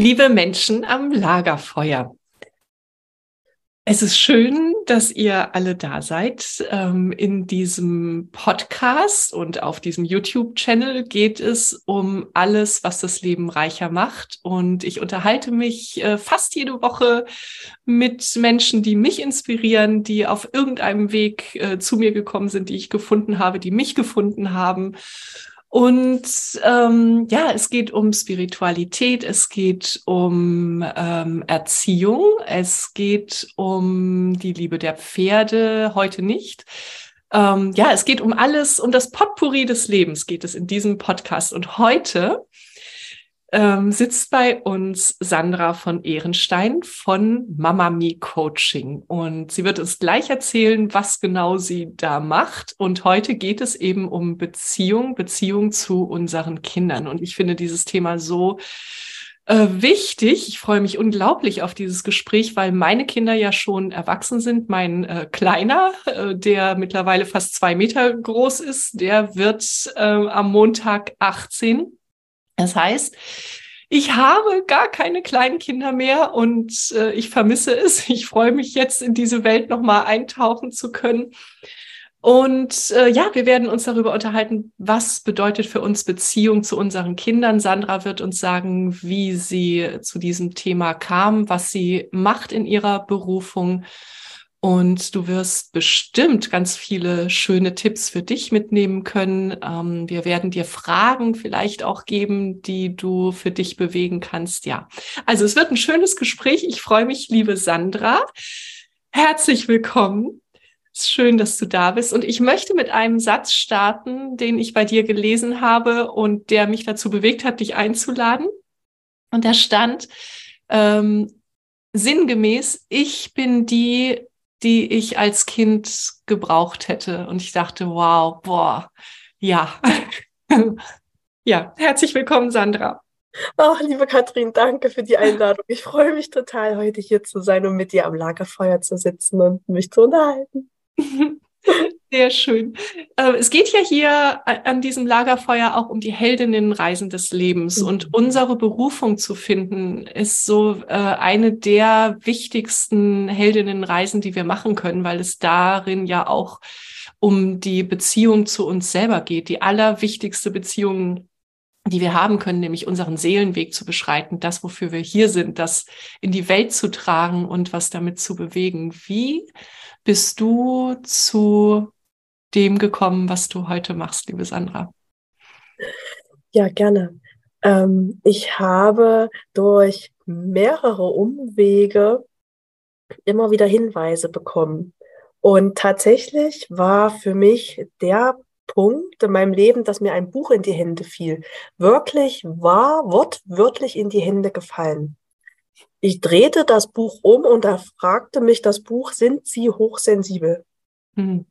Liebe Menschen am Lagerfeuer, es ist schön, dass ihr alle da seid. Ähm, in diesem Podcast und auf diesem YouTube-Channel geht es um alles, was das Leben reicher macht. Und ich unterhalte mich äh, fast jede Woche mit Menschen, die mich inspirieren, die auf irgendeinem Weg äh, zu mir gekommen sind, die ich gefunden habe, die mich gefunden haben. Und ähm, ja, es geht um Spiritualität, es geht um ähm, Erziehung, es geht um die Liebe der Pferde, heute nicht. Ähm, ja, es geht um alles, um das Potpourri des Lebens geht es in diesem Podcast. Und heute ähm, sitzt bei uns Sandra von Ehrenstein von Mama Me Coaching. Und sie wird uns gleich erzählen, was genau sie da macht. Und heute geht es eben um Beziehung, Beziehung zu unseren Kindern. Und ich finde dieses Thema so äh, wichtig. Ich freue mich unglaublich auf dieses Gespräch, weil meine Kinder ja schon erwachsen sind. Mein äh, Kleiner, äh, der mittlerweile fast zwei Meter groß ist, der wird äh, am Montag 18. Das heißt, ich habe gar keine kleinen Kinder mehr und äh, ich vermisse es. Ich freue mich jetzt in diese Welt nochmal eintauchen zu können. Und äh, ja, wir werden uns darüber unterhalten, was bedeutet für uns Beziehung zu unseren Kindern. Sandra wird uns sagen, wie sie zu diesem Thema kam, was sie macht in ihrer Berufung und du wirst bestimmt ganz viele schöne Tipps für dich mitnehmen können. Ähm, wir werden dir Fragen vielleicht auch geben, die du für dich bewegen kannst. Ja, also es wird ein schönes Gespräch. Ich freue mich, liebe Sandra. Herzlich willkommen. Es ist schön, dass du da bist. Und ich möchte mit einem Satz starten, den ich bei dir gelesen habe und der mich dazu bewegt hat, dich einzuladen. Und da stand ähm, sinngemäß, ich bin die, die ich als Kind gebraucht hätte. Und ich dachte, wow, boah, ja. ja, herzlich willkommen, Sandra. Ach, liebe Katrin, danke für die Einladung. Ich freue mich total, heute hier zu sein und mit dir am Lagerfeuer zu sitzen und mich zu unterhalten. Sehr schön. Äh, es geht ja hier an diesem Lagerfeuer auch um die Heldinnenreisen des Lebens. Mhm. Und unsere Berufung zu finden, ist so äh, eine der wichtigsten Heldinnenreisen, die wir machen können, weil es darin ja auch um die Beziehung zu uns selber geht. Die allerwichtigste Beziehung, die wir haben können, nämlich unseren Seelenweg zu beschreiten, das, wofür wir hier sind, das in die Welt zu tragen und was damit zu bewegen. Wie bist du zu dem gekommen, was du heute machst, liebe Sandra? Ja, gerne. Ähm, ich habe durch mehrere Umwege immer wieder Hinweise bekommen. Und tatsächlich war für mich der Punkt in meinem Leben, dass mir ein Buch in die Hände fiel. Wirklich war wortwörtlich in die Hände gefallen. Ich drehte das Buch um und da fragte mich das Buch, sind Sie hochsensibel? Mhm.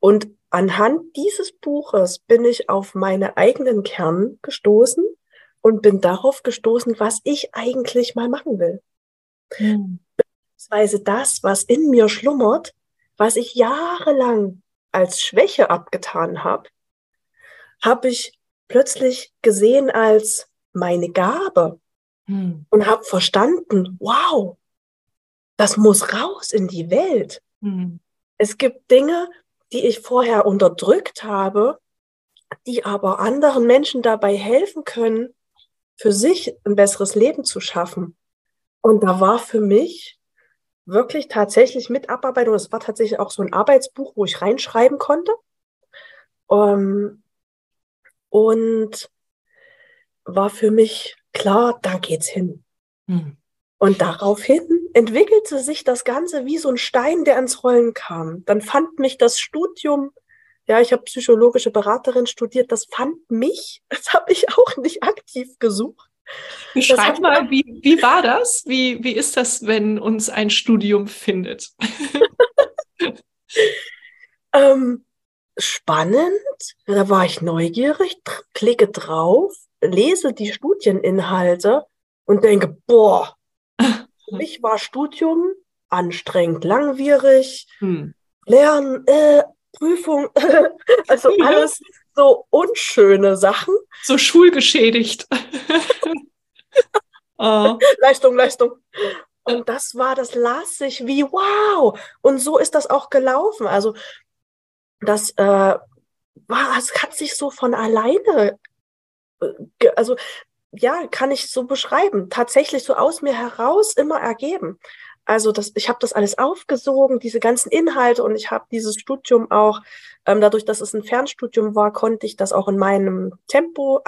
Und anhand dieses Buches bin ich auf meine eigenen Kern gestoßen und bin darauf gestoßen, was ich eigentlich mal machen will. Mhm. Beziehungsweise das, was in mir schlummert, was ich jahrelang als Schwäche abgetan habe, habe ich plötzlich gesehen als meine Gabe hm. und habe verstanden, wow, das muss raus in die Welt. Hm. Es gibt Dinge, die ich vorher unterdrückt habe, die aber anderen Menschen dabei helfen können, für sich ein besseres Leben zu schaffen. Und da war für mich wirklich tatsächlich mit Abarbeitung. Es war tatsächlich auch so ein Arbeitsbuch, wo ich reinschreiben konnte. Um, ähm, und war für mich klar, da geht's hin. Hm. Und daraufhin entwickelte sich das Ganze wie so ein Stein, der ans Rollen kam. Dann fand mich das Studium, ja, ich habe psychologische Beraterin studiert, das fand mich, das habe ich auch nicht aktiv gesucht. Beschreib mal, wie, wie war das? Wie, wie ist das, wenn uns ein Studium findet? ähm, spannend, da war ich neugierig, klicke drauf, lese die Studieninhalte und denke, boah, für mich war Studium anstrengend, langwierig, hm. Lernen, äh, Prüfung, also alles so unschöne Sachen. So schulgeschädigt. oh. Leistung, Leistung. Und das war, das las sich wie wow. Und so ist das auch gelaufen. Also das äh, war, es hat sich so von alleine, äh, also ja, kann ich so beschreiben, tatsächlich so aus mir heraus immer ergeben. Also das, ich habe das alles aufgesogen, diese ganzen Inhalte und ich habe dieses Studium auch, ähm, dadurch, dass es ein Fernstudium war, konnte ich das auch in meinem Tempo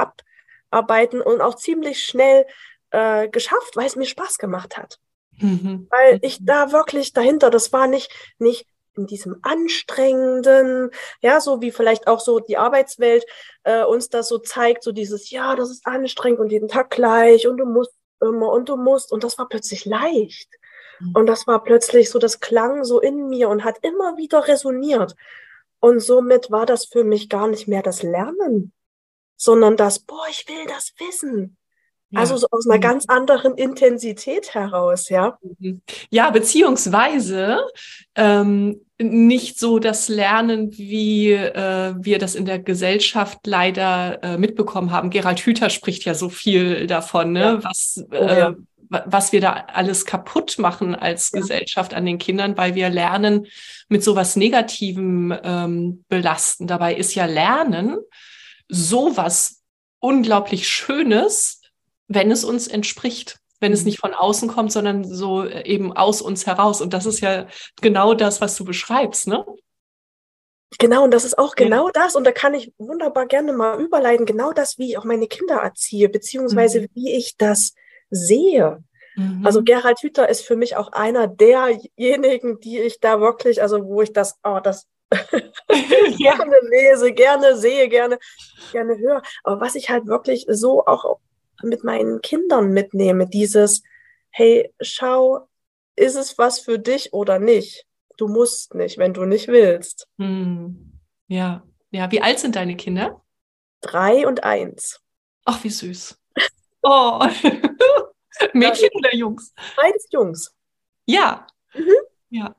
abarbeiten und auch ziemlich schnell äh, geschafft, weil es mir Spaß gemacht hat. Mhm. Weil ich da wirklich dahinter, das war nicht, nicht in diesem anstrengenden, ja, so wie vielleicht auch so die Arbeitswelt äh, uns das so zeigt, so dieses, ja, das ist anstrengend und jeden Tag gleich und du musst immer und du musst und das war plötzlich leicht. Mhm. Und das war plötzlich so, das klang so in mir und hat immer wieder resoniert. Und somit war das für mich gar nicht mehr das Lernen, sondern das, boah, ich will das wissen. Ja. Also so aus einer mhm. ganz anderen Intensität heraus, ja. Mhm. Ja, beziehungsweise ähm, nicht so das Lernen, wie äh, wir das in der Gesellschaft leider äh, mitbekommen haben. Gerald Hüther spricht ja so viel davon, ne? Ja. was oh, äh, ja was wir da alles kaputt machen als. Gesellschaft an den Kindern, weil wir Lernen mit sowas Negativem ähm, belasten. Dabei ist ja Lernen sowas unglaublich Schönes, wenn es uns entspricht wenn es mhm. nicht von außen kommt, sondern so äh, eben aus uns heraus. Und das ist ja genau das, was du beschreibst, ne? Genau, und das ist auch genau ja. das. Und da kann ich wunderbar gerne mal überleiten, genau das, wie ich auch meine Kinder erziehe, beziehungsweise mhm. wie ich das sehe. Mhm. Also Gerhard Hüther ist für mich auch einer derjenigen, die ich da wirklich, also wo ich das, oh, das gerne lese, gerne sehe, gerne, gerne höre. Aber was ich halt wirklich so auch mit meinen Kindern mitnehme, dieses, hey, schau, ist es was für dich oder nicht? Du musst nicht, wenn du nicht willst. Hm. Ja, ja. Wie alt sind deine Kinder? Drei und eins. Ach, wie süß. Oh. Mädchen ja, oder Jungs? Beides Jungs. Ja. Mhm. Ja.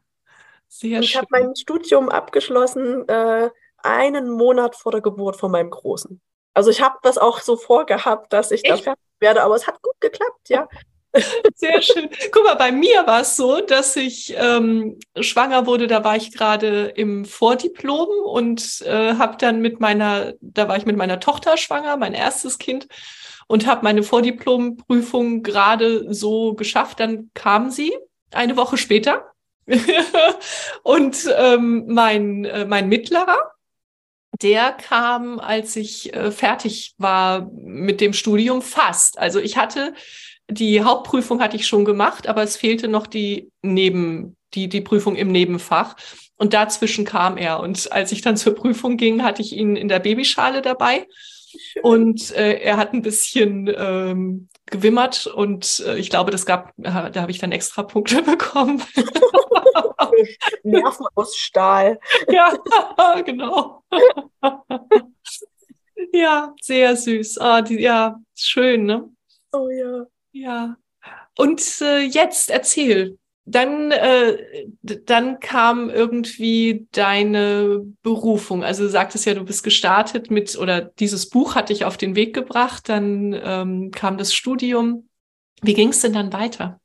Sehr Und ich habe mein Studium abgeschlossen äh, einen Monat vor der Geburt von meinem Großen. Also ich habe das auch so vorgehabt, dass ich Echt? da fertig werde, aber es hat gut geklappt, ja. Sehr schön. Guck mal, bei mir war es so, dass ich ähm, schwanger wurde. Da war ich gerade im Vordiplom und äh, habe dann mit meiner, da war ich mit meiner Tochter schwanger, mein erstes Kind und habe meine Vordiplomprüfung gerade so geschafft. Dann kam sie eine Woche später und ähm, mein, äh, mein Mittlerer, der kam, als ich äh, fertig war mit dem Studium, fast. Also ich hatte die Hauptprüfung hatte ich schon gemacht, aber es fehlte noch die Neben die, die Prüfung im Nebenfach. Und dazwischen kam er. Und als ich dann zur Prüfung ging, hatte ich ihn in der Babyschale dabei. Und äh, er hat ein bisschen ähm, gewimmert und äh, ich glaube, das gab, da habe ich dann extra Punkte bekommen. Nerven aus Stahl. Ja, genau. ja, sehr süß. Ah, die, ja, schön, ne? Oh ja. Ja. Und äh, jetzt erzähl, dann, äh, dann kam irgendwie deine Berufung. Also du sagtest ja, du bist gestartet mit, oder dieses Buch hat dich auf den Weg gebracht, dann ähm, kam das Studium. Wie ging es denn dann weiter?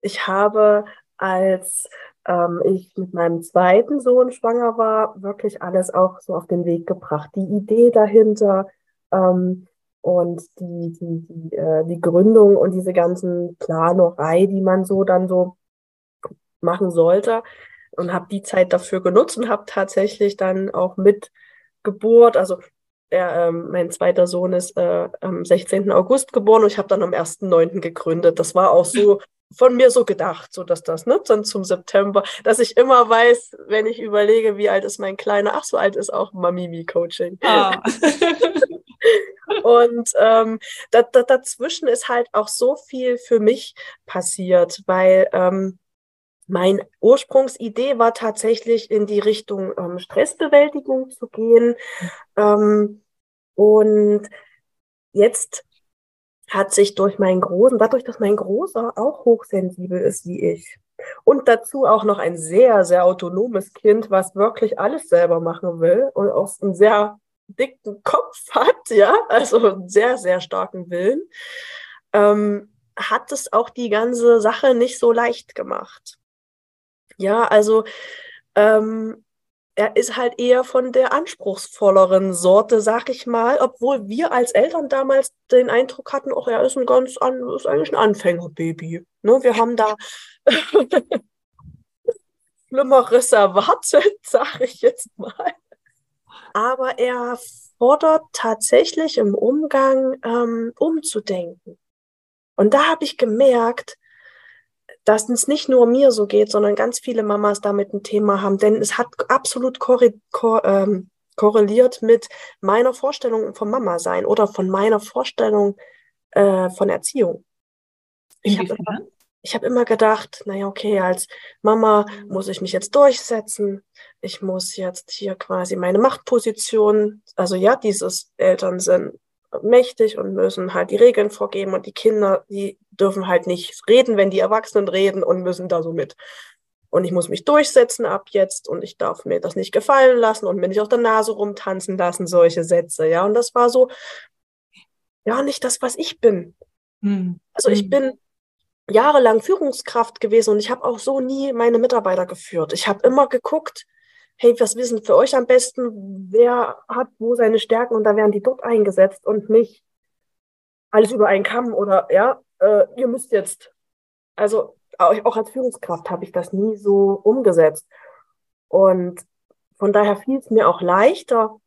Ich habe, als ähm, ich mit meinem zweiten Sohn schwanger war, wirklich alles auch so auf den Weg gebracht. Die Idee dahinter, ähm, und die, die, die, äh, die Gründung und diese ganzen Planerei, die man so dann so machen sollte. Und habe die Zeit dafür genutzt und habe tatsächlich dann auch mit Geburt, also der, ähm, mein zweiter Sohn ist äh, am 16. August geboren und ich habe dann am 1.9. gegründet. Das war auch so von mir so gedacht, so dass das, ne, dann zum September, dass ich immer weiß, wenn ich überlege, wie alt ist mein Kleiner, ach, so alt ist auch Mamimi-Coaching. Ah. Und ähm, da, da, dazwischen ist halt auch so viel für mich passiert, weil ähm, meine Ursprungsidee war tatsächlich in die Richtung ähm, Stressbewältigung zu gehen. Ähm, und jetzt hat sich durch meinen Großen, dadurch, dass mein Großer auch hochsensibel ist wie ich und dazu auch noch ein sehr, sehr autonomes Kind, was wirklich alles selber machen will und auch ein sehr dicken Kopf hat, ja, also einen sehr, sehr starken Willen, ähm, hat es auch die ganze Sache nicht so leicht gemacht. Ja, also ähm, er ist halt eher von der anspruchsvolleren Sorte, sag ich mal, obwohl wir als Eltern damals den Eindruck hatten, oh, er ist ein ganz an, ist eigentlich ein Anfängerbaby. Ne, wir haben da Schlimmeres erwartet, sag ich jetzt mal aber er fordert tatsächlich im Umgang ähm, umzudenken. Und da habe ich gemerkt, dass es nicht nur mir so geht, sondern ganz viele Mamas damit ein Thema haben, denn es hat absolut ähm, korreliert mit meiner Vorstellung vom Mama sein oder von meiner Vorstellung äh, von Erziehung. Ich habe immer, hab immer gedacht, naja, okay, als Mama muss ich mich jetzt durchsetzen, ich muss jetzt hier quasi meine Machtposition, also ja, dieses Eltern sind mächtig und müssen halt die Regeln vorgeben und die Kinder, die dürfen halt nicht reden, wenn die Erwachsenen reden und müssen da so mit. Und ich muss mich durchsetzen ab jetzt und ich darf mir das nicht gefallen lassen und mir nicht auf der Nase rumtanzen lassen, solche Sätze, ja. Und das war so, ja, nicht das, was ich bin. Hm. Also ich hm. bin jahrelang Führungskraft gewesen und ich habe auch so nie meine Mitarbeiter geführt. Ich habe immer geguckt, hey, was wissen für euch am besten? Wer hat wo seine Stärken? Und da werden die dort eingesetzt und nicht alles über einen Kamm oder ja, äh, ihr müsst jetzt. Also auch als Führungskraft habe ich das nie so umgesetzt. Und von daher fiel es mir auch leichter,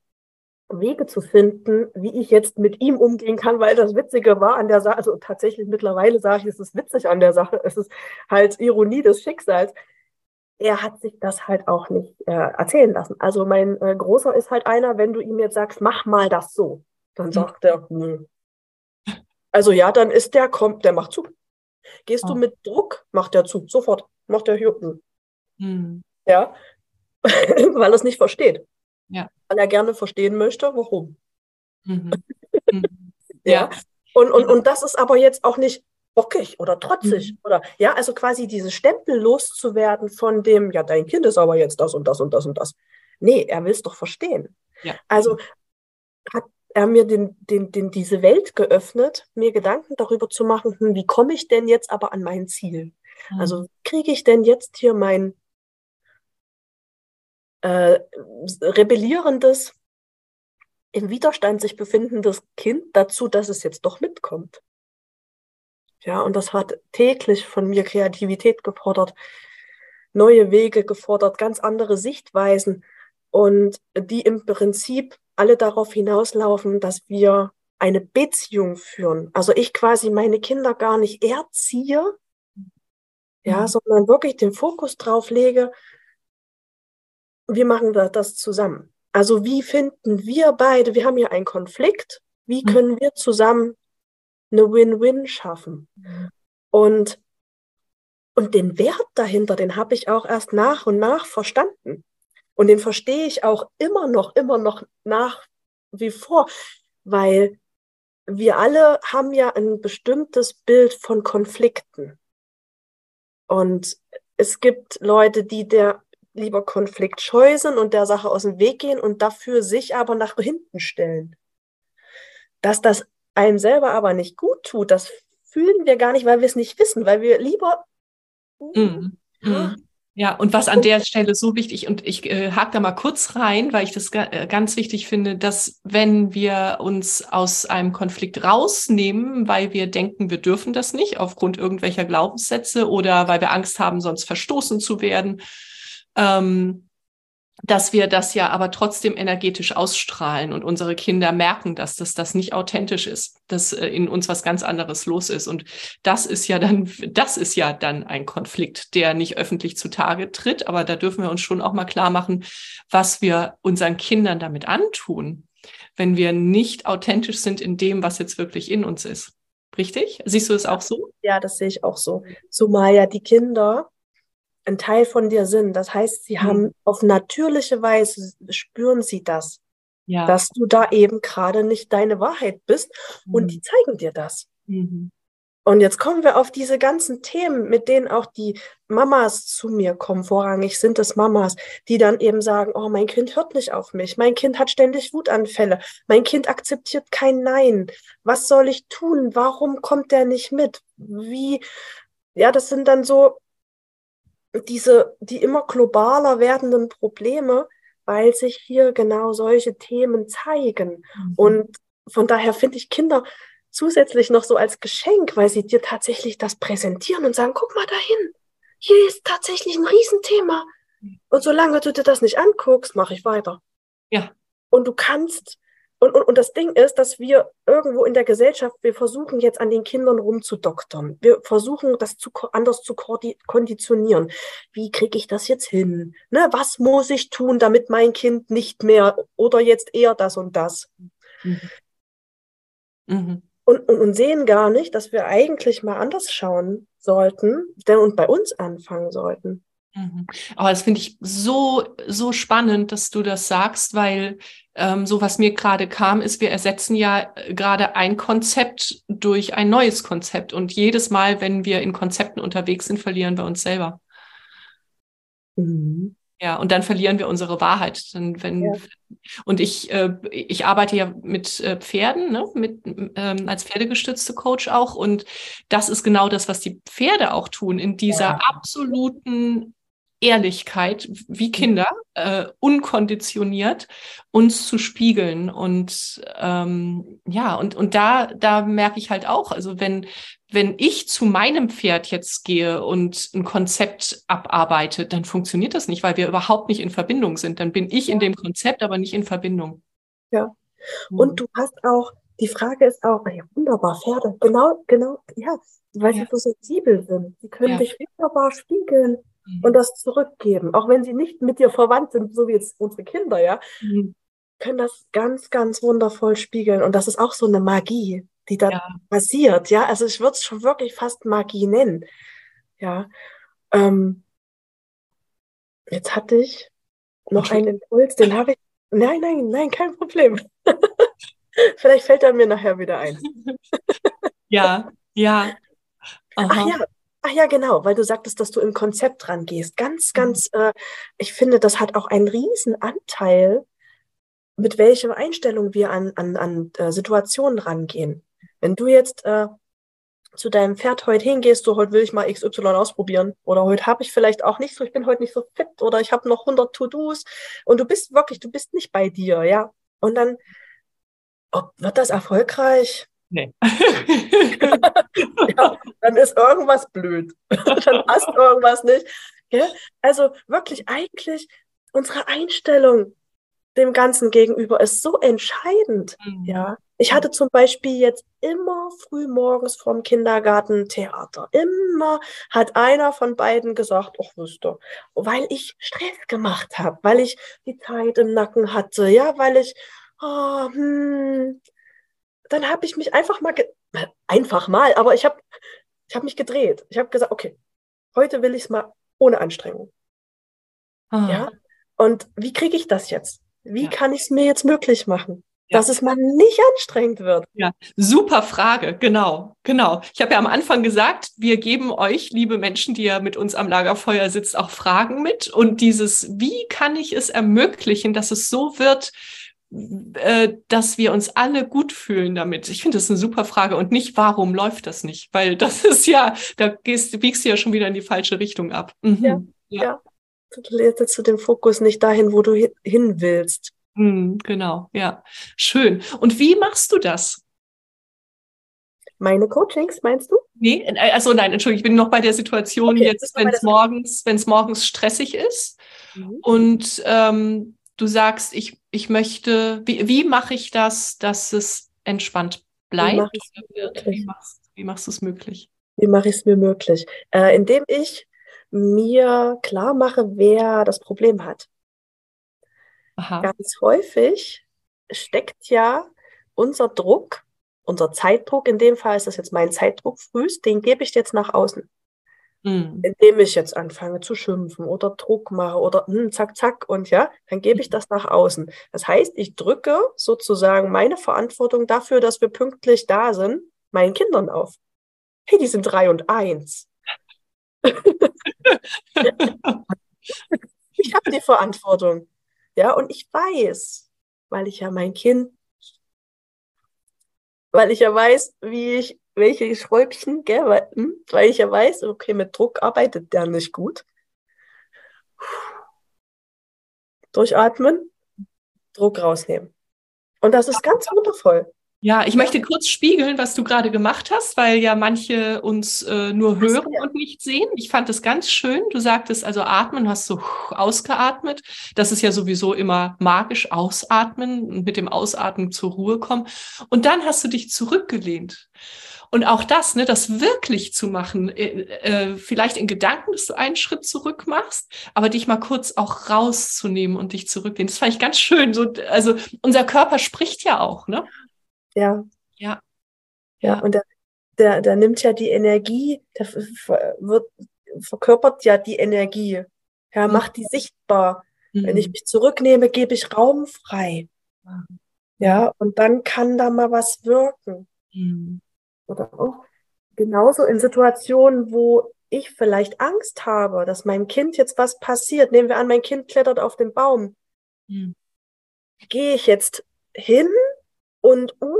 Wege zu finden, wie ich jetzt mit ihm umgehen kann, weil das Witzige war an der Sache, also tatsächlich mittlerweile sage ich, es ist witzig an der Sache, es ist halt Ironie des Schicksals er hat sich das halt auch nicht äh, erzählen lassen. Also mein äh, Großer ist halt einer, wenn du ihm jetzt sagst, mach mal das so, dann hm. sagt er, nö. Also ja, dann ist der, kommt, der macht zu. Gehst oh. du mit Druck, macht er zu, sofort, macht er hier. Hm. Ja, weil er es nicht versteht. Ja. Weil er gerne verstehen möchte, warum. Mhm. Mhm. ja. ja. Und, und, und das ist aber jetzt auch nicht, bockig oder trotzig mhm. oder ja, also quasi diese Stempel loszuwerden von dem, ja, dein Kind ist aber jetzt das und das und das und das. Nee, er will es doch verstehen. Ja. Also hat er mir den, den, den, diese Welt geöffnet, mir Gedanken darüber zu machen, hm, wie komme ich denn jetzt aber an mein Ziel? Mhm. Also kriege ich denn jetzt hier mein äh, rebellierendes, im Widerstand sich befindendes Kind dazu, dass es jetzt doch mitkommt? Ja, und das hat täglich von mir Kreativität gefordert, neue Wege gefordert, ganz andere Sichtweisen und die im Prinzip alle darauf hinauslaufen, dass wir eine Beziehung führen. Also ich quasi meine Kinder gar nicht erziehe, ja, mhm. sondern wirklich den Fokus drauf lege, wie machen wir das zusammen? Also wie finden wir beide, wir haben hier einen Konflikt, wie mhm. können wir zusammen eine Win-Win schaffen? Mhm. Und, und den Wert dahinter, den habe ich auch erst nach und nach verstanden. Und den verstehe ich auch immer noch, immer noch nach wie vor, weil wir alle haben ja ein bestimmtes Bild von Konflikten. Und es gibt Leute, die der lieber Konflikt scheu sind und der Sache aus dem Weg gehen und dafür sich aber nach hinten stellen. Dass das einem selber aber nicht gut tut, das fühlen wir gar nicht, weil wir es nicht wissen, weil wir lieber. Mm, mm. Ja, und was an der Stelle so wichtig, und ich äh, hake da mal kurz rein, weil ich das ga, äh, ganz wichtig finde, dass wenn wir uns aus einem Konflikt rausnehmen, weil wir denken, wir dürfen das nicht, aufgrund irgendwelcher Glaubenssätze oder weil wir Angst haben, sonst verstoßen zu werden, ähm, dass wir das ja aber trotzdem energetisch ausstrahlen und unsere Kinder merken, dass das, das nicht authentisch ist, dass äh, in uns was ganz anderes los ist. Und das ist ja dann, das ist ja dann ein Konflikt, der nicht öffentlich zutage tritt. Aber da dürfen wir uns schon auch mal klar machen, was wir unseren Kindern damit antun, wenn wir nicht authentisch sind in dem, was jetzt wirklich in uns ist. Richtig? Siehst du es auch so? Ja, das sehe ich auch so. Zumal ja die Kinder ein Teil von dir sind. Das heißt, sie mhm. haben auf natürliche Weise spüren sie das, ja. dass du da eben gerade nicht deine Wahrheit bist mhm. und die zeigen dir das. Mhm. Und jetzt kommen wir auf diese ganzen Themen, mit denen auch die Mamas zu mir kommen. Vorrangig sind es Mamas, die dann eben sagen, oh, mein Kind hört nicht auf mich. Mein Kind hat ständig Wutanfälle. Mein Kind akzeptiert kein Nein. Was soll ich tun? Warum kommt der nicht mit? Wie, ja, das sind dann so diese, die immer globaler werdenden Probleme, weil sich hier genau solche Themen zeigen. Mhm. Und von daher finde ich Kinder zusätzlich noch so als Geschenk, weil sie dir tatsächlich das präsentieren und sagen, guck mal dahin, hier ist tatsächlich ein Riesenthema. Und solange du dir das nicht anguckst, mache ich weiter. Ja. Und du kannst und, und, und das Ding ist, dass wir irgendwo in der Gesellschaft, wir versuchen jetzt an den Kindern rumzudoktern. Wir versuchen, das zu, anders zu konditionieren. Wie kriege ich das jetzt hin? Ne, was muss ich tun, damit mein Kind nicht mehr oder jetzt eher das und das? Mhm. Mhm. Und, und, und sehen gar nicht, dass wir eigentlich mal anders schauen sollten, denn und bei uns anfangen sollten. Mhm. Aber das finde ich so, so spannend, dass du das sagst, weil ähm, so was mir gerade kam, ist, wir ersetzen ja äh, gerade ein Konzept durch ein neues Konzept. Und jedes Mal, wenn wir in Konzepten unterwegs sind, verlieren wir uns selber. Mhm. Ja, und dann verlieren wir unsere Wahrheit. Dann, wenn, ja. Und ich, äh, ich arbeite ja mit äh, Pferden, ne? mit, ähm, als pferdegestützte Coach auch. Und das ist genau das, was die Pferde auch tun, in dieser ja. absoluten Ehrlichkeit wie mhm. Kinder, äh, unkonditioniert uns zu spiegeln. Und ähm, ja, und, und da, da merke ich halt auch, also wenn, wenn ich zu meinem Pferd jetzt gehe und ein Konzept abarbeite, dann funktioniert das nicht, weil wir überhaupt nicht in Verbindung sind. Dann bin ich in dem Konzept, aber nicht in Verbindung. Ja. Und du hast auch, die Frage ist auch, ja, wunderbar, Pferde, genau, genau, ja, weil ja. sie so sensibel sind. Sie können ja. dich wunderbar spiegeln mhm. und das zurückgeben. Auch wenn sie nicht mit dir verwandt sind, so wie jetzt unsere Kinder, ja, mhm. können das ganz, ganz wundervoll spiegeln. Und das ist auch so eine Magie, die da ja. passiert. Ja, also ich würde es schon wirklich fast Magie nennen. Ja. Ähm, jetzt hatte ich noch einen Impuls, den habe ich. Nein, nein, nein, kein Problem. Vielleicht fällt er mir nachher wieder ein. ja, ja. Aha. Ach ja, Ach ja, genau, weil du sagtest, dass du im Konzept rangehst. Ganz, mhm. ganz, äh, ich finde, das hat auch einen riesen Anteil, mit welcher Einstellung wir an, an, an äh, Situationen rangehen. Wenn du jetzt äh, zu deinem Pferd heute hingehst, so heute will ich mal XY ausprobieren oder heute habe ich vielleicht auch nicht so, ich bin heute nicht so fit oder ich habe noch 100 To-Dos und du bist wirklich, du bist nicht bei dir, ja. Und dann, ob, wird das erfolgreich? Nee. ja, dann ist irgendwas blöd. dann passt irgendwas nicht. Ja? Also wirklich eigentlich unsere Einstellung dem Ganzen gegenüber ist so entscheidend. Mhm. Ja, ich hatte zum Beispiel jetzt immer früh morgens vom Kindergarten Theater. Immer hat einer von beiden gesagt, ach wüsste, weil ich Stress gemacht habe, weil ich die Zeit im Nacken hatte, ja, weil ich, oh, hm, dann habe ich mich einfach mal, einfach mal, aber ich habe ich hab mich gedreht. Ich habe gesagt, okay, heute will ich es mal ohne Anstrengung. Ah. Ja, und wie kriege ich das jetzt? Wie ja. kann ich es mir jetzt möglich machen? Ja. Dass es mal nicht anstrengend wird. Ja, super Frage, genau, genau. Ich habe ja am Anfang gesagt, wir geben euch, liebe Menschen, die ja mit uns am Lagerfeuer sitzt, auch Fragen mit. Und dieses, wie kann ich es ermöglichen, dass es so wird, äh, dass wir uns alle gut fühlen damit? Ich finde das eine super Frage und nicht, warum läuft das nicht? Weil das ist ja, da gehst, biegst du ja schon wieder in die falsche Richtung ab. Mhm. Ja, ja. ja setzt du den Fokus nicht dahin, wo du hin willst. Hm, genau, ja. Schön. Und wie machst du das? Meine Coachings, meinst du? Nee, äh, also nein, Entschuldigung, ich bin noch bei der Situation okay, jetzt, wenn es morgens, wenn es morgens stressig ist mhm. und ähm, du sagst, ich, ich möchte, wie, wie mache ich das, dass es entspannt bleibt? Wie, wie, machst, wie machst du es möglich? Wie mache ich es mir möglich? Äh, indem ich mir klar mache, wer das Problem hat. Aha. Ganz häufig steckt ja unser Druck, unser Zeitdruck, in dem Fall ist das jetzt mein Zeitdruck frühst, den gebe ich jetzt nach außen. Mhm. Indem ich jetzt anfange zu schimpfen oder Druck mache oder hm, zack, zack und ja, dann gebe ich mhm. das nach außen. Das heißt, ich drücke sozusagen meine Verantwortung dafür, dass wir pünktlich da sind, meinen Kindern auf. Hey, die sind drei und eins. ich habe die Verantwortung. Ja, und ich weiß, weil ich ja mein Kind, weil ich ja weiß, wie ich, welche Schräubchen, gell, weil, hm, weil ich ja weiß, okay, mit Druck arbeitet der nicht gut. Durchatmen, Druck rausnehmen. Und das ist ganz wundervoll. Ja, ich möchte kurz spiegeln, was du gerade gemacht hast, weil ja manche uns äh, nur hören und nicht sehen. Ich fand es ganz schön. Du sagtest also atmen, hast so ausgeatmet. Das ist ja sowieso immer magisch, ausatmen und mit dem Ausatmen zur Ruhe kommen. Und dann hast du dich zurückgelehnt. Und auch das, ne, das wirklich zu machen, äh, äh, vielleicht in Gedanken, dass du einen Schritt zurück machst, aber dich mal kurz auch rauszunehmen und dich zurücklehnen. Das fand ich ganz schön. So, also unser Körper spricht ja auch, ne? Ja. Ja. Ja, und der, der, der nimmt ja die Energie, der wird, verkörpert ja die Energie. Ja, mhm. macht die sichtbar. Mhm. Wenn ich mhm. mich zurücknehme, gebe ich Raum frei. Ja, und dann kann da mal was wirken. Mhm. Oder auch genauso in Situationen, wo ich vielleicht Angst habe, dass meinem Kind jetzt was passiert. Nehmen wir an, mein Kind klettert auf den Baum. Mhm. Gehe ich jetzt hin und uh,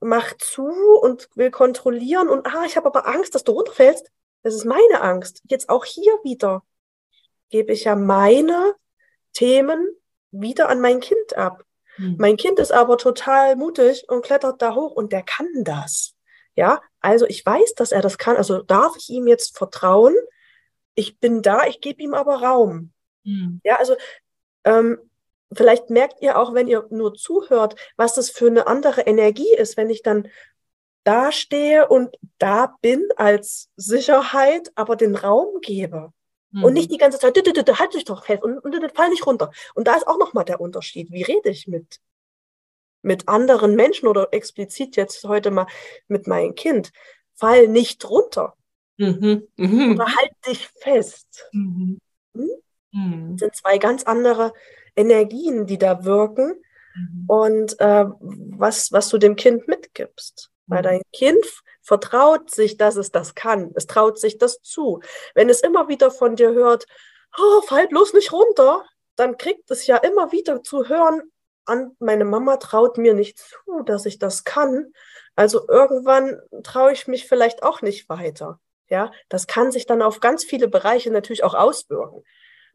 macht zu und will kontrollieren und ah, ich habe aber Angst, dass du runterfällst. Das ist meine Angst. Jetzt auch hier wieder gebe ich ja meine Themen wieder an mein Kind ab. Hm. Mein Kind ist aber total mutig und klettert da hoch und der kann das. Ja, also ich weiß, dass er das kann. Also darf ich ihm jetzt vertrauen? Ich bin da, ich gebe ihm aber Raum. Hm. Ja, also ähm, vielleicht merkt ihr auch, wenn ihr nur zuhört, was das für eine andere Energie ist, wenn ich dann da stehe und da bin als Sicherheit, aber den Raum gebe. Mhm. Und nicht die ganze Zeit, halt dich doch fest und, und, und fall nicht runter. Und da ist auch nochmal der Unterschied. Wie rede ich mit, mit anderen Menschen oder explizit jetzt heute mal mit meinem Kind? Fall nicht runter. Mhm. Mhm. Oder halt dich fest. Mhm. Hm? Mhm. Das sind zwei ganz andere Energien, die da wirken mhm. und äh, was, was du dem Kind mitgibst. Mhm. Weil dein Kind vertraut sich, dass es das kann. Es traut sich das zu. Wenn es immer wieder von dir hört, oh, fall bloß nicht runter, dann kriegt es ja immer wieder zu hören, an, meine Mama traut mir nicht zu, dass ich das kann. Also irgendwann traue ich mich vielleicht auch nicht weiter. Ja, das kann sich dann auf ganz viele Bereiche natürlich auch auswirken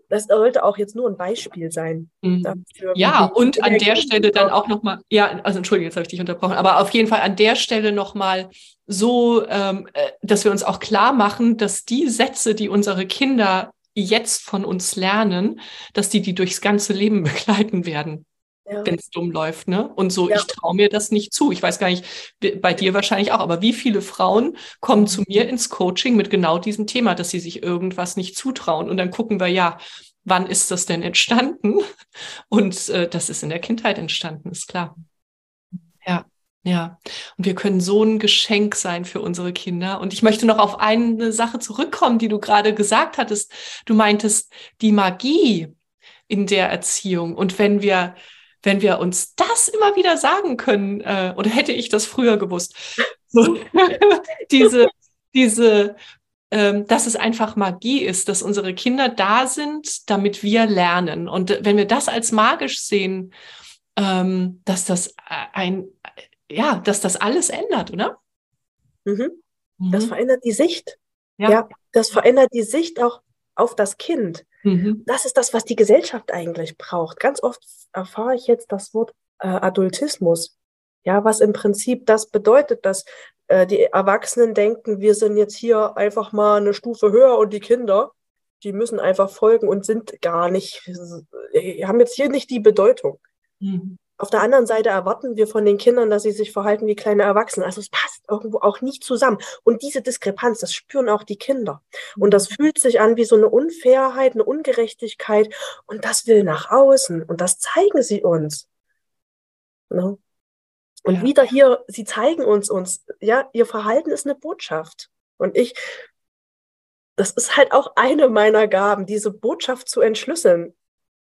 das sollte auch jetzt nur ein Beispiel sein. Mhm. Dafür, ja, und an der Stelle dann auch nochmal, ja, also entschuldige, jetzt habe ich dich unterbrochen, aber auf jeden Fall an der Stelle nochmal so, ähm, äh, dass wir uns auch klar machen, dass die Sätze, die unsere Kinder jetzt von uns lernen, dass die die durchs ganze Leben begleiten werden. Ja. wenn es dumm läuft. Ne? Und so, ja. ich traue mir das nicht zu. Ich weiß gar nicht, bei dir wahrscheinlich auch, aber wie viele Frauen kommen zu mir ins Coaching mit genau diesem Thema, dass sie sich irgendwas nicht zutrauen. Und dann gucken wir, ja, wann ist das denn entstanden? Und äh, das ist in der Kindheit entstanden, ist klar. Ja. Ja, und wir können so ein Geschenk sein für unsere Kinder. Und ich möchte noch auf eine Sache zurückkommen, die du gerade gesagt hattest. Du meintest die Magie in der Erziehung. Und wenn wir, wenn wir uns das immer wieder sagen können, äh, oder hätte ich das früher gewusst, so, diese, diese, ähm, dass es einfach Magie ist, dass unsere Kinder da sind, damit wir lernen. Und wenn wir das als magisch sehen, ähm, dass das ein, ja, dass das alles ändert, oder? Mhm. Das mhm. verändert die Sicht. Ja. ja, das verändert die Sicht auch auf das Kind. Mhm. Das ist das, was die Gesellschaft eigentlich braucht. Ganz oft erfahre ich jetzt das Wort äh, Adultismus. Ja, was im Prinzip das bedeutet, dass äh, die Erwachsenen denken, wir sind jetzt hier einfach mal eine Stufe höher und die Kinder, die müssen einfach folgen und sind gar nicht, äh, haben jetzt hier nicht die Bedeutung. Mhm. Auf der anderen Seite erwarten wir von den Kindern, dass sie sich verhalten wie kleine Erwachsene. Also es passt irgendwo auch nicht zusammen. Und diese Diskrepanz, das spüren auch die Kinder. Und das fühlt sich an wie so eine Unfairheit, eine Ungerechtigkeit. Und das will nach außen. Und das zeigen sie uns. Ne? Und ja. wieder hier, sie zeigen uns uns, ja, ihr Verhalten ist eine Botschaft. Und ich, das ist halt auch eine meiner Gaben, diese Botschaft zu entschlüsseln,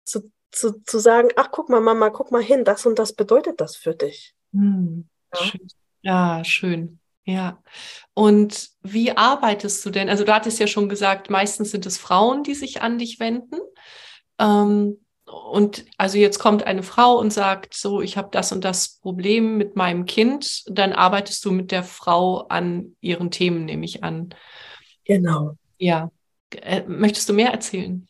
zu, zu, zu sagen, ach guck mal, Mama, guck mal hin, das und das bedeutet das für dich. Hm, ja? Schön. ja, schön. Ja. Und wie arbeitest du denn? Also du hattest ja schon gesagt, meistens sind es Frauen, die sich an dich wenden. Ähm, und also jetzt kommt eine Frau und sagt, so, ich habe das und das Problem mit meinem Kind, dann arbeitest du mit der Frau an ihren Themen, nehme ich an. Genau. Ja. Äh, möchtest du mehr erzählen?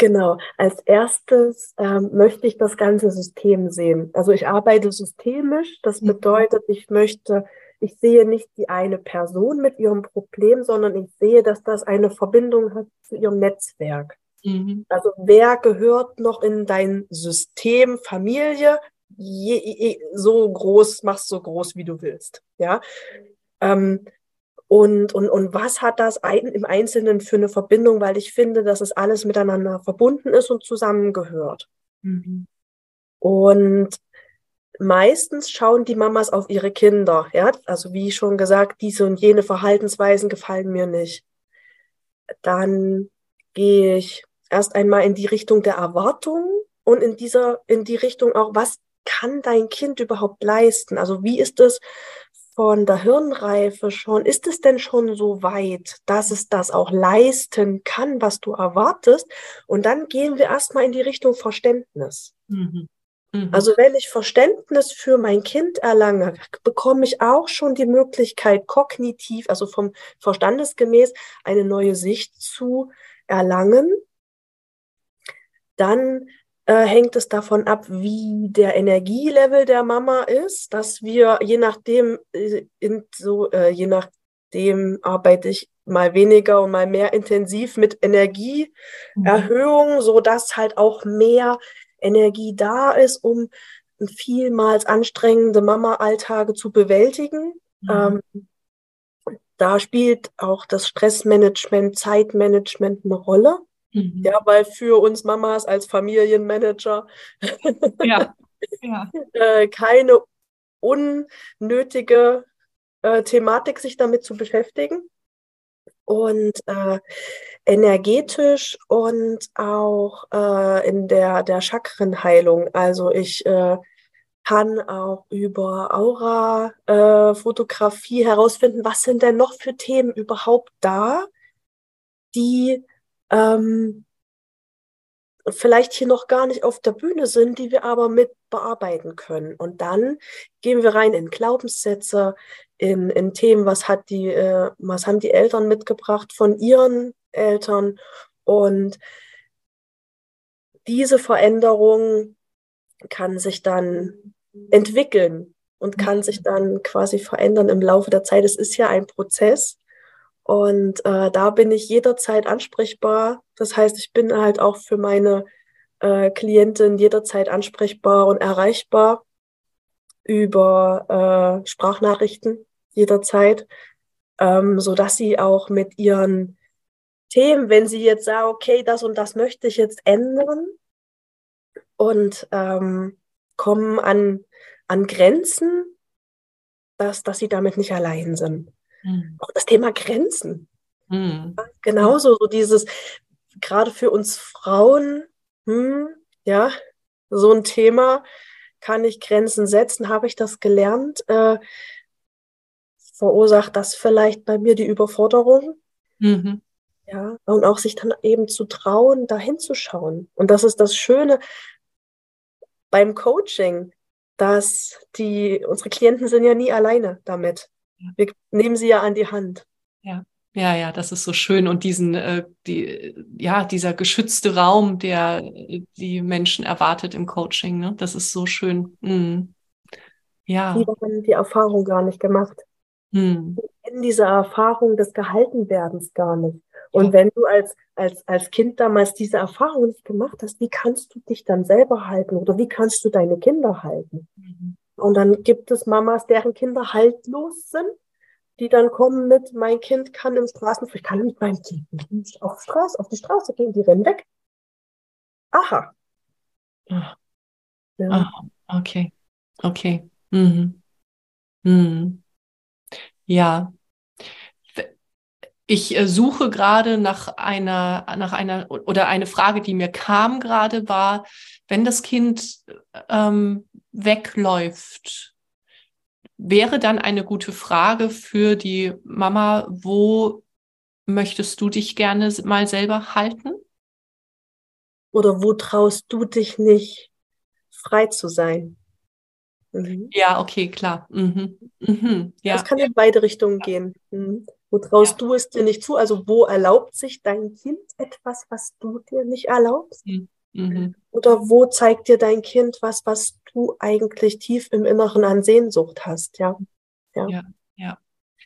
Genau. Als erstes ähm, möchte ich das ganze System sehen. Also ich arbeite systemisch. Das mhm. bedeutet, ich möchte, ich sehe nicht die eine Person mit ihrem Problem, sondern ich sehe, dass das eine Verbindung hat zu ihrem Netzwerk. Mhm. Also wer gehört noch in dein System, Familie? Je, je, so groß, machst so groß, wie du willst. Ja. Ähm, und, und, und was hat das ein, im Einzelnen für eine Verbindung, weil ich finde, dass es alles miteinander verbunden ist und zusammengehört. Mhm. Und meistens schauen die Mamas auf ihre Kinder. Ja? Also wie schon gesagt, diese und jene Verhaltensweisen gefallen mir nicht. Dann gehe ich erst einmal in die Richtung der Erwartung und in dieser, in die Richtung auch, was kann dein Kind überhaupt leisten? Also wie ist es von der Hirnreife schon, ist es denn schon so weit, dass es das auch leisten kann, was du erwartest? Und dann gehen wir erstmal in die Richtung Verständnis. Mhm. Mhm. Also wenn ich Verständnis für mein Kind erlange, bekomme ich auch schon die Möglichkeit, kognitiv, also vom Verstandesgemäß, eine neue Sicht zu erlangen. Dann äh, hängt es davon ab, wie der Energielevel der Mama ist, dass wir je nachdem, äh, in so, äh, je nachdem arbeite ich mal weniger und mal mehr intensiv mit Energieerhöhung, mhm. so dass halt auch mehr Energie da ist, um vielmals anstrengende Mama-Alltage zu bewältigen. Mhm. Ähm, da spielt auch das Stressmanagement, Zeitmanagement eine Rolle. Mhm. Ja, weil für uns Mamas als Familienmanager ja. Ja. äh, keine unnötige äh, Thematik, sich damit zu beschäftigen. Und äh, energetisch und auch äh, in der, der Chakrenheilung. Also ich äh, kann auch über Aura-Fotografie äh, herausfinden, was sind denn noch für Themen überhaupt da, die ähm, vielleicht hier noch gar nicht auf der Bühne sind, die wir aber mit bearbeiten können. Und dann gehen wir rein in Glaubenssätze, in, in Themen, was hat die, äh, was haben die Eltern mitgebracht von ihren Eltern und diese Veränderung kann sich dann entwickeln und kann sich dann quasi verändern im Laufe der Zeit. Es ist ja ein Prozess und äh, da bin ich jederzeit ansprechbar. Das heißt, ich bin halt auch für meine äh, Klientin jederzeit ansprechbar und erreichbar über äh, Sprachnachrichten jederzeit, ähm, so dass sie auch mit ihren Themen, wenn sie jetzt sagen, okay, das und das möchte ich jetzt ändern und ähm, kommen an, an Grenzen, dass, dass sie damit nicht allein sind. Mhm. Auch das Thema Grenzen. Mhm. Genauso so dieses, gerade für uns Frauen, hm, ja, so ein Thema, kann ich Grenzen setzen, habe ich das gelernt, äh, verursacht das vielleicht bei mir die Überforderung. Mhm. Ja, und auch sich dann eben zu trauen, dahin zu schauen. Und das ist das Schöne beim Coaching, dass die, unsere Klienten sind ja nie alleine damit. Wir nehmen sie ja an die Hand. Ja. Ja, ja, das ist so schön. Und diesen, äh, die, ja, dieser geschützte Raum, der die Menschen erwartet im Coaching, ne? Das ist so schön. Mhm. Ja. Die haben die Erfahrung gar nicht gemacht. Die kennen diese Erfahrung des Gehaltenwerdens gar nicht. Und ja. wenn du als, als, als Kind damals diese Erfahrung nicht gemacht hast, wie kannst du dich dann selber halten oder wie kannst du deine Kinder halten? Mhm. Und dann gibt es Mamas, deren Kinder haltlos sind die dann kommen mit, mein Kind kann im Straßenverkehr, ich kann mit meinem Kind nicht auf, Straße, auf die Straße gehen, die rennen weg. Aha. Ja. Aha. Okay. Okay. Mhm. Mhm. Ja. Ich äh, suche gerade nach einer, nach einer, oder eine Frage, die mir kam gerade, war, wenn das Kind ähm, wegläuft, wäre dann eine gute Frage für die Mama, wo möchtest du dich gerne mal selber halten? Oder wo traust du dich nicht, frei zu sein? Mhm. Ja, okay, klar. Mhm. Mhm. Ja. Das kann in beide Richtungen gehen. Wo traust ja. du es dir nicht zu? Also wo erlaubt sich dein Kind etwas, was du dir nicht erlaubst? Mhm. mhm. Oder wo zeigt dir dein Kind was, was du eigentlich tief im Inneren an Sehnsucht hast, ja. Ja, ja. Ja,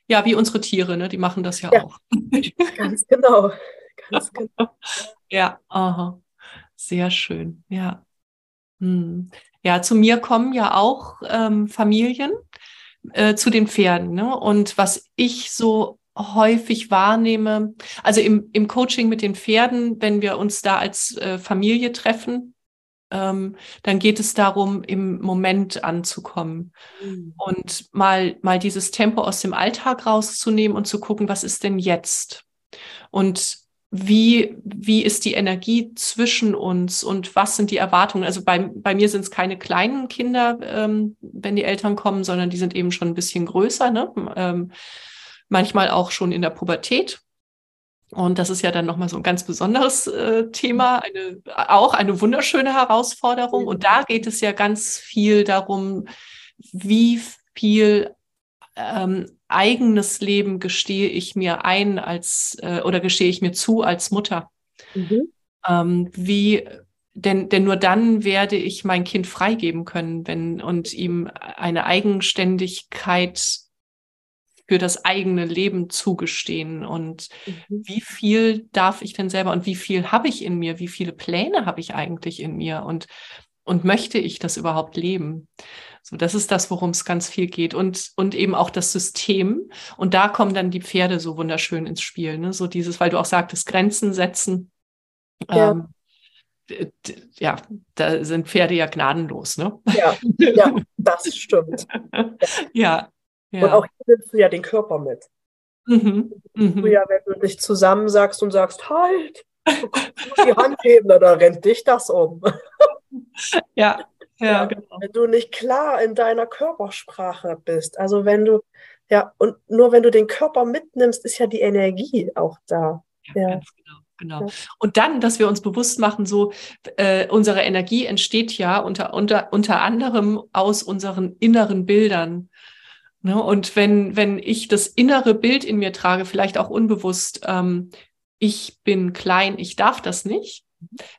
ja wie unsere Tiere, ne? die machen das ja, ja. auch. Ganz genau. Ganz genau. Ja, aha. Sehr schön, ja. Hm. Ja, zu mir kommen ja auch ähm, Familien äh, zu den Pferden. Ne? Und was ich so häufig wahrnehme, also im, im Coaching mit den Pferden, wenn wir uns da als äh, Familie treffen, ähm, dann geht es darum, im Moment anzukommen mhm. und mal, mal dieses Tempo aus dem Alltag rauszunehmen und zu gucken, was ist denn jetzt? Und wie, wie ist die Energie zwischen uns und was sind die Erwartungen? Also bei, bei mir sind es keine kleinen Kinder, ähm, wenn die Eltern kommen, sondern die sind eben schon ein bisschen größer, ne? ähm, manchmal auch schon in der Pubertät. Und das ist ja dann nochmal so ein ganz besonderes äh, Thema, eine, auch eine wunderschöne Herausforderung. Und da geht es ja ganz viel darum, wie viel ähm, eigenes Leben gestehe ich mir ein als äh, oder gestehe ich mir zu als Mutter. Mhm. Ähm, wie denn, denn nur dann werde ich mein Kind freigeben können, wenn und ihm eine Eigenständigkeit für das eigene Leben zugestehen und mhm. wie viel darf ich denn selber und wie viel habe ich in mir, wie viele Pläne habe ich eigentlich in mir und und möchte ich das überhaupt leben? So, das ist das, worum es ganz viel geht und und eben auch das System und da kommen dann die Pferde so wunderschön ins Spiel, ne? So dieses, weil du auch sagtest, Grenzen setzen. Ja. Ähm, ja, da sind Pferde ja gnadenlos, ne? Ja, ja das stimmt. ja, ja. Und auch hier nimmst du ja den Körper mit. Mhm. Mhm. Du ja, wenn du dich zusammensagst und sagst, halt, du die Hand heben, da rennt dich das um. Ja, ja, ja, genau. Wenn du nicht klar in deiner Körpersprache bist, also wenn du, ja, und nur wenn du den Körper mitnimmst, ist ja die Energie auch da. Ja, ja. ganz genau. Genau. Und dann, dass wir uns bewusst machen, so äh, unsere Energie entsteht ja unter, unter, unter anderem aus unseren inneren Bildern. Ne? Und wenn, wenn ich das innere Bild in mir trage, vielleicht auch unbewusst, ähm, ich bin klein, ich darf das nicht,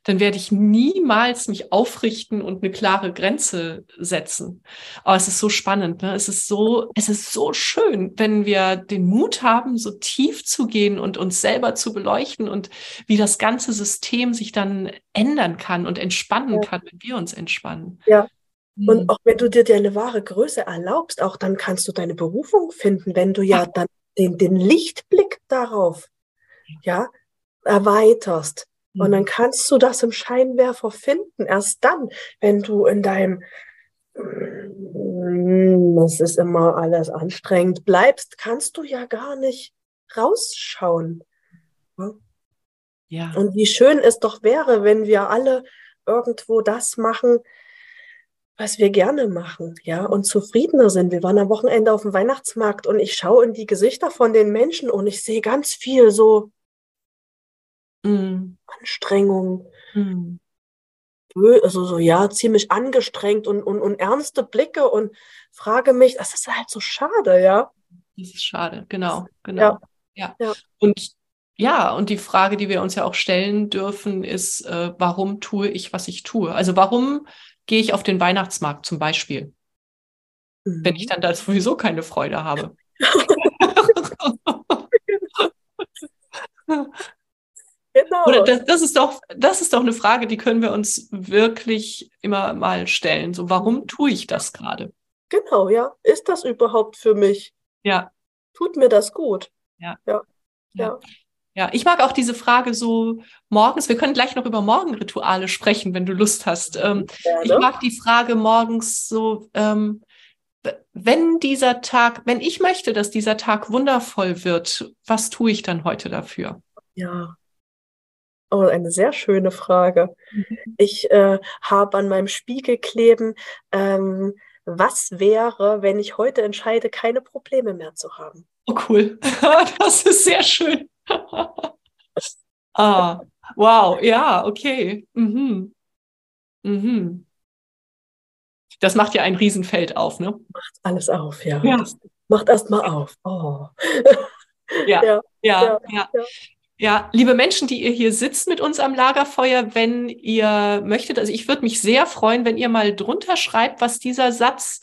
dann werde ich niemals mich aufrichten und eine klare Grenze setzen. Aber es ist so spannend, ne? Es ist so, es ist so schön, wenn wir den Mut haben, so tief zu gehen und uns selber zu beleuchten und wie das ganze System sich dann ändern kann und entspannen ja. kann, wenn wir uns entspannen. Ja. Und mhm. auch wenn du dir deine wahre Größe erlaubst, auch dann kannst du deine Berufung finden, wenn du ja dann den, den Lichtblick darauf, ja, erweiterst und dann mhm. kannst du das im Scheinwerfer finden. Erst dann, wenn du in deinem, mm, das ist immer alles anstrengend, bleibst, kannst du ja gar nicht rausschauen. Ja. Und wie schön es doch wäre, wenn wir alle irgendwo das machen, was wir gerne machen, ja, und zufriedener sind. Wir waren am Wochenende auf dem Weihnachtsmarkt und ich schaue in die Gesichter von den Menschen und ich sehe ganz viel so mm. Anstrengung, mm. also so, ja, ziemlich angestrengt und, und, und ernste Blicke und frage mich, das ist halt so schade, ja. Das ist schade, genau, genau. Ja. ja. ja. Und ja, und die Frage, die wir uns ja auch stellen dürfen, ist, äh, warum tue ich, was ich tue? Also warum gehe ich auf den Weihnachtsmarkt zum Beispiel, mhm. wenn ich mhm. dann da sowieso keine Freude habe? Genau. Oder das, das, ist doch, das ist doch eine Frage, die können wir uns wirklich immer mal stellen. So, warum mhm. tue ich das gerade? Genau, ja. Ist das überhaupt für mich? Ja. Tut mir das gut? Ja. Ja. ja. ja. Ich mag auch diese Frage so morgens. Wir können gleich noch über Morgenrituale sprechen, wenn du Lust hast. Ähm, ich mag die Frage morgens so, ähm, wenn dieser Tag, wenn ich möchte, dass dieser Tag wundervoll wird, was tue ich dann heute dafür? Ja, Oh, eine sehr schöne Frage. Mhm. Ich äh, habe an meinem Spiegel kleben, ähm, was wäre, wenn ich heute entscheide, keine Probleme mehr zu haben? Oh, cool. das ist sehr schön. ah, wow, ja, okay. Mhm. Mhm. Das macht ja ein Riesenfeld auf, ne? Macht alles auf, ja. ja. macht erst mal auf. Oh. ja, ja, ja, ja. ja. Ja, liebe Menschen, die ihr hier sitzt mit uns am Lagerfeuer, wenn ihr möchtet, also ich würde mich sehr freuen, wenn ihr mal drunter schreibt, was dieser Satz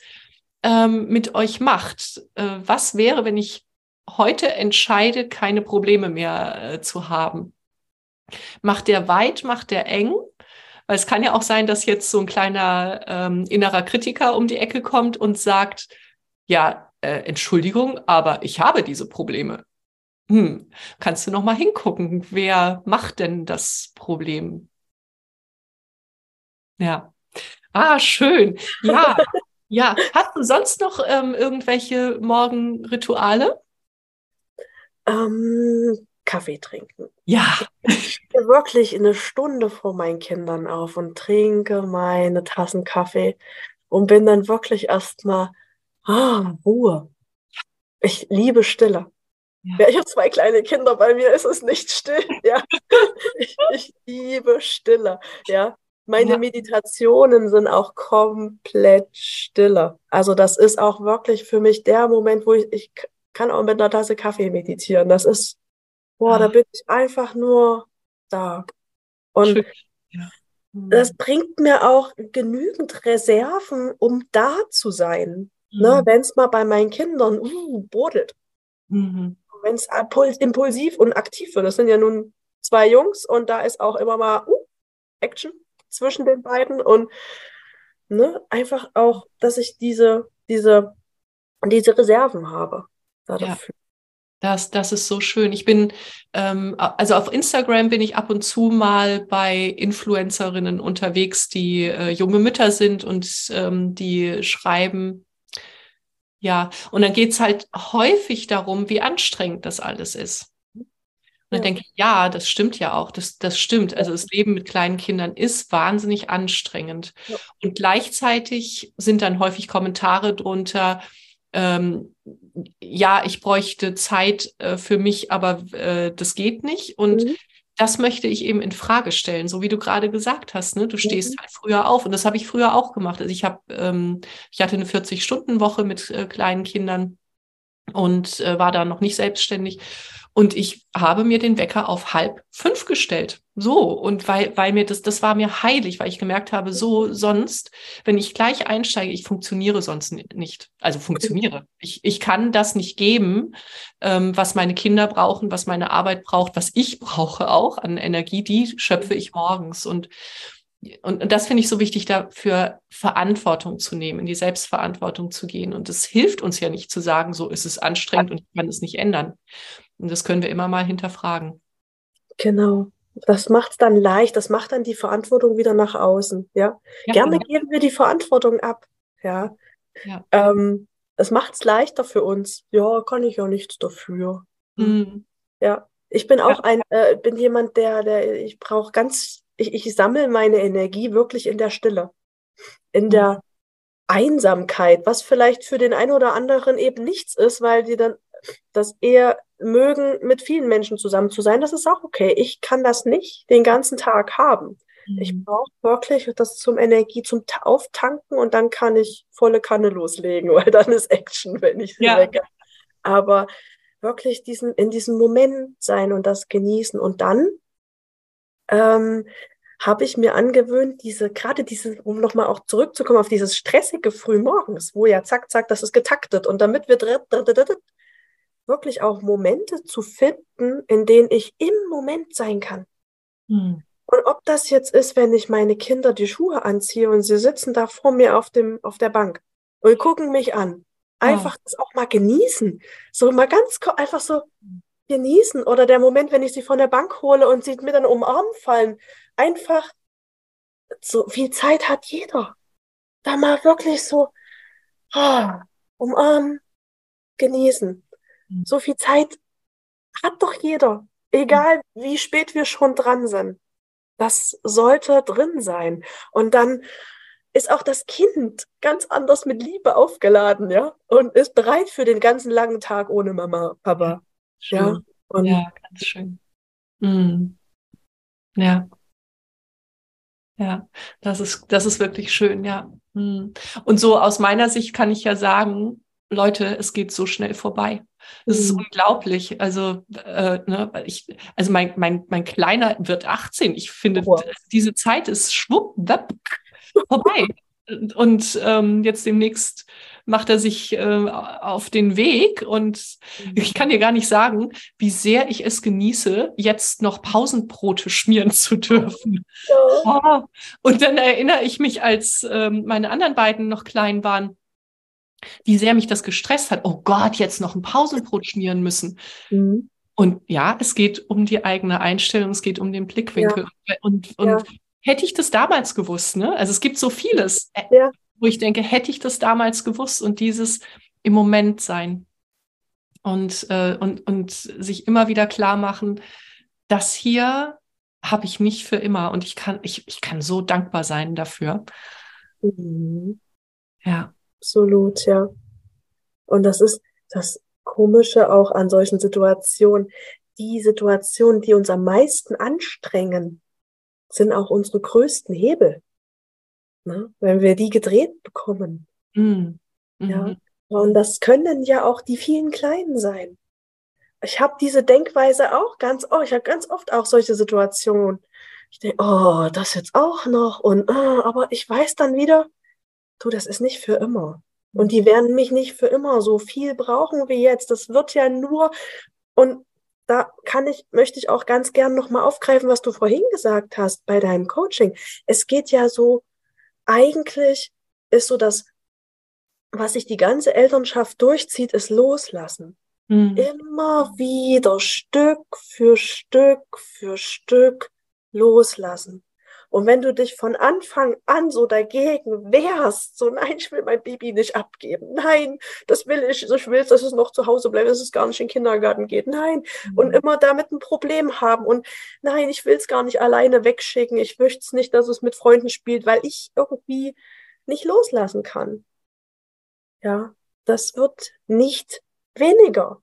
ähm, mit euch macht. Äh, was wäre, wenn ich heute entscheide, keine Probleme mehr äh, zu haben? Macht der weit, macht der eng? Weil es kann ja auch sein, dass jetzt so ein kleiner ähm, innerer Kritiker um die Ecke kommt und sagt, ja, äh, Entschuldigung, aber ich habe diese Probleme hm, kannst du noch mal hingucken, wer macht denn das Problem? Ja. Ah, schön. Ja, ja. Hast du sonst noch ähm, irgendwelche Morgenrituale? Ähm, Kaffee trinken. Ja. Ich stehe wirklich eine Stunde vor meinen Kindern auf und trinke meine Tassen Kaffee und bin dann wirklich erstmal ah, Ruhe. Ich liebe Stille. Ja. ja. ich habe zwei kleine Kinder, bei mir ist es nicht still. Ja. Ich, ich liebe Stille. Ja. Meine ja. Meditationen sind auch komplett stille. Also das ist auch wirklich für mich der Moment, wo ich, ich kann auch mit einer Tasse Kaffee meditieren. Das ist, boah, ja. da bin ich einfach nur da. Und ja. das bringt mir auch genügend Reserven, um da zu sein. Ne, mhm. Ne, Wenn es mal bei meinen Kindern uh, brodelt. Mhm wenn es impulsiv und aktiv wird. Das sind ja nun zwei Jungs und da ist auch immer mal uh, Action zwischen den beiden und ne, einfach auch, dass ich diese, diese, diese Reserven habe. Ja. Das, das ist so schön. Ich bin, ähm, also auf Instagram bin ich ab und zu mal bei Influencerinnen unterwegs, die äh, junge Mütter sind und ähm, die schreiben ja, und dann geht's halt häufig darum, wie anstrengend das alles ist. Und dann ja. denke ich, ja, das stimmt ja auch, das, das stimmt. Also das Leben mit kleinen Kindern ist wahnsinnig anstrengend. Ja. Und gleichzeitig sind dann häufig Kommentare drunter, ähm, ja, ich bräuchte Zeit äh, für mich, aber äh, das geht nicht. Und mhm das möchte ich eben in Frage stellen, so wie du gerade gesagt hast. Ne? Du stehst mhm. halt früher auf und das habe ich früher auch gemacht. Also ich habe, ähm, ich hatte eine 40-Stunden-Woche mit äh, kleinen Kindern und äh, war da noch nicht selbstständig. Und ich habe mir den Wecker auf halb fünf gestellt. So. Und weil, weil mir das, das war mir heilig, weil ich gemerkt habe, so sonst, wenn ich gleich einsteige, ich funktioniere sonst nicht. Also funktioniere. Ich, ich kann das nicht geben, ähm, was meine Kinder brauchen, was meine Arbeit braucht, was ich brauche auch an Energie, die schöpfe ich morgens. Und und, und das finde ich so wichtig, dafür Verantwortung zu nehmen, in die Selbstverantwortung zu gehen. Und es hilft uns ja nicht zu sagen, so ist es anstrengend und ich kann es nicht ändern. Und das können wir immer mal hinterfragen. Genau. Das macht es dann leicht, das macht dann die Verantwortung wieder nach außen. Ja, ja gerne genau. geben wir die Verantwortung ab. Ja, ja. Ähm, es macht es leichter für uns. Ja, kann ich ja nichts dafür. Mhm. Ja, ich bin auch ja. ein, äh, bin jemand, der, der ich brauche ganz, ich, ich sammle meine Energie wirklich in der Stille, in mhm. der Einsamkeit, was vielleicht für den einen oder anderen eben nichts ist, weil die dann das eher mögen, mit vielen Menschen zusammen zu sein. Das ist auch okay. Ich kann das nicht den ganzen Tag haben. Mhm. Ich brauche wirklich das zum Energie, zum Auftanken und dann kann ich volle Kanne loslegen, weil dann ist Action, wenn ich sie ja. wecke. Aber wirklich diesen, in diesem Moment sein und das genießen. Und dann ähm, habe ich mir angewöhnt, diese, gerade diese, um nochmal auch zurückzukommen auf dieses stressige Frühmorgens, wo ja zack, zack, das ist getaktet. Und damit wir wirklich auch Momente zu finden, in denen ich im Moment sein kann. Hm. Und ob das jetzt ist, wenn ich meine Kinder die Schuhe anziehe und sie sitzen da vor mir auf, dem, auf der Bank und gucken mich an. Einfach oh. das auch mal genießen. So mal ganz einfach so genießen. Oder der Moment, wenn ich sie von der Bank hole und sie mir dann umarmen fallen. Einfach so viel Zeit hat jeder. Da mal wirklich so oh, umarmen, genießen. So viel Zeit hat doch jeder, egal wie spät wir schon dran sind. Das sollte drin sein. Und dann ist auch das Kind ganz anders mit Liebe aufgeladen, ja, und ist bereit für den ganzen langen Tag ohne Mama, Papa. Schön. Ja, und ja ganz schön. Mhm. Ja. Ja, das ist, das ist wirklich schön, ja. Mhm. Und so aus meiner Sicht kann ich ja sagen, Leute, es geht so schnell vorbei. Ist mhm. unglaublich. Also, äh, ne, ich, also mein, mein, mein Kleiner wird 18. Ich finde, wow. diese Zeit ist schwupp, wapp, vorbei. und ähm, jetzt demnächst macht er sich äh, auf den Weg und mhm. ich kann dir gar nicht sagen, wie sehr ich es genieße, jetzt noch Pausenbrote schmieren zu dürfen. Oh. Und dann erinnere ich mich, als ähm, meine anderen beiden noch klein waren, wie sehr mich das gestresst hat. Oh Gott, jetzt noch ein Pausenbrot schmieren müssen. Mhm. Und ja, es geht um die eigene Einstellung, es geht um den Blickwinkel. Ja. Und, und ja. hätte ich das damals gewusst, ne? Also es gibt so vieles, äh, ja. wo ich denke, hätte ich das damals gewusst und dieses im Moment sein und, äh, und, und sich immer wieder klar machen, das hier habe ich nicht für immer und ich kann, ich, ich kann so dankbar sein dafür. Mhm. Ja. Absolut, ja. Und das ist das Komische auch an solchen Situationen. Die Situationen, die uns am meisten anstrengen, sind auch unsere größten Hebel. Ne? Wenn wir die gedreht bekommen. Mm. Mhm. Ja. Und das können ja auch die vielen Kleinen sein. Ich habe diese Denkweise auch ganz oft, ich habe ganz oft auch solche Situationen. Ich denke, oh, das jetzt auch noch und uh, aber ich weiß dann wieder, du, das ist nicht für immer. Und die werden mich nicht für immer so viel brauchen wie jetzt. Das wird ja nur, und da kann ich, möchte ich auch ganz gern nochmal aufgreifen, was du vorhin gesagt hast bei deinem Coaching. Es geht ja so, eigentlich ist so das, was sich die ganze Elternschaft durchzieht, ist loslassen. Mhm. Immer wieder Stück für Stück für Stück loslassen. Und wenn du dich von Anfang an so dagegen wehrst, so nein, ich will mein Baby nicht abgeben, nein, das will ich, ich will, dass es noch zu Hause bleibt, dass es gar nicht in den Kindergarten geht, nein, mhm. und immer damit ein Problem haben und nein, ich will es gar nicht alleine wegschicken, ich möchte es nicht, dass es mit Freunden spielt, weil ich irgendwie nicht loslassen kann. Ja, das wird nicht weniger,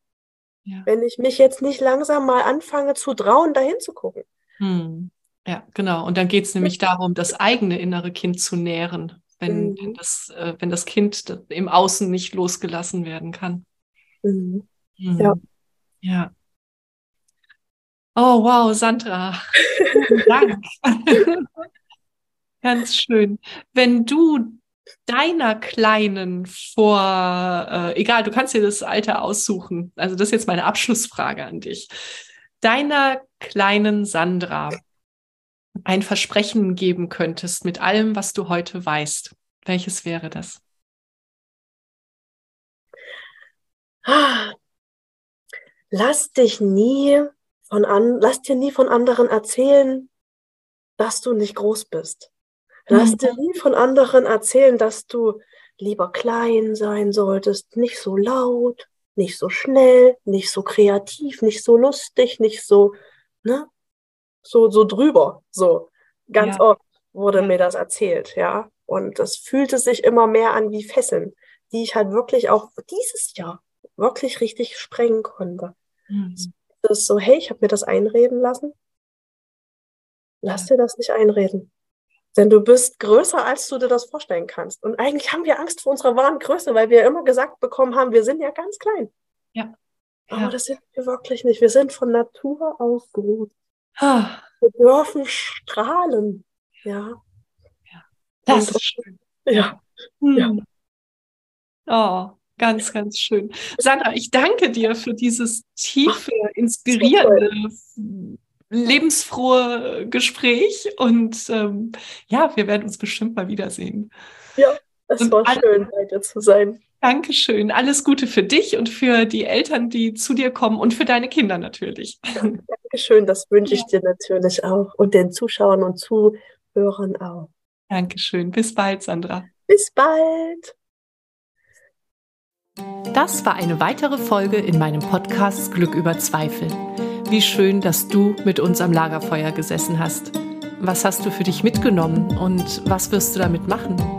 ja. wenn ich mich jetzt nicht langsam mal anfange zu trauen, dahin zu gucken. Hm. Ja, genau. Und dann geht es nämlich darum, das eigene innere Kind zu nähren, wenn, mhm. das, äh, wenn das Kind im Außen nicht losgelassen werden kann. Mhm. Mhm. Ja. Ja. Oh, wow, Sandra. Dank. Ganz schön. Wenn du deiner Kleinen vor, äh, egal, du kannst dir das Alter aussuchen. Also das ist jetzt meine Abschlussfrage an dich. Deiner kleinen Sandra ein Versprechen geben könntest mit allem, was du heute weißt, welches wäre das? Lass dich nie von an, lass dir nie von anderen erzählen, dass du nicht groß bist. Lass mhm. dir nie von anderen erzählen, dass du lieber klein sein solltest, nicht so laut, nicht so schnell, nicht so kreativ, nicht so lustig, nicht so, ne, so, so drüber, so. Ganz ja. oft wurde ja. mir das erzählt, ja. Und das fühlte sich immer mehr an wie Fesseln, die ich halt wirklich auch dieses Jahr wirklich richtig sprengen konnte. Mhm. Das ist so, hey, ich habe mir das einreden lassen. Lass dir das nicht einreden. Denn du bist größer, als du dir das vorstellen kannst. Und eigentlich haben wir Angst vor unserer wahren Größe, weil wir immer gesagt bekommen haben, wir sind ja ganz klein. Ja. Aber ja. das sind wir wirklich nicht. Wir sind von Natur aus gut. Ah. Wir dürfen strahlen. Ja. ja. Das Und, ist schön. Ja. Hm. ja. Oh, ganz, ganz schön. Sandra, ich danke dir für dieses tiefe, inspirierende, lebensfrohe Gespräch und ähm, ja, wir werden uns bestimmt mal wiedersehen. Ja, es und war schön, bei dir zu sein. Dankeschön. Alles Gute für dich und für die Eltern, die zu dir kommen und für deine Kinder natürlich. Dankeschön, das wünsche ich dir natürlich auch und den Zuschauern und Zuhörern auch. Dankeschön. Bis bald, Sandra. Bis bald. Das war eine weitere Folge in meinem Podcast Glück über Zweifel. Wie schön, dass du mit uns am Lagerfeuer gesessen hast. Was hast du für dich mitgenommen und was wirst du damit machen?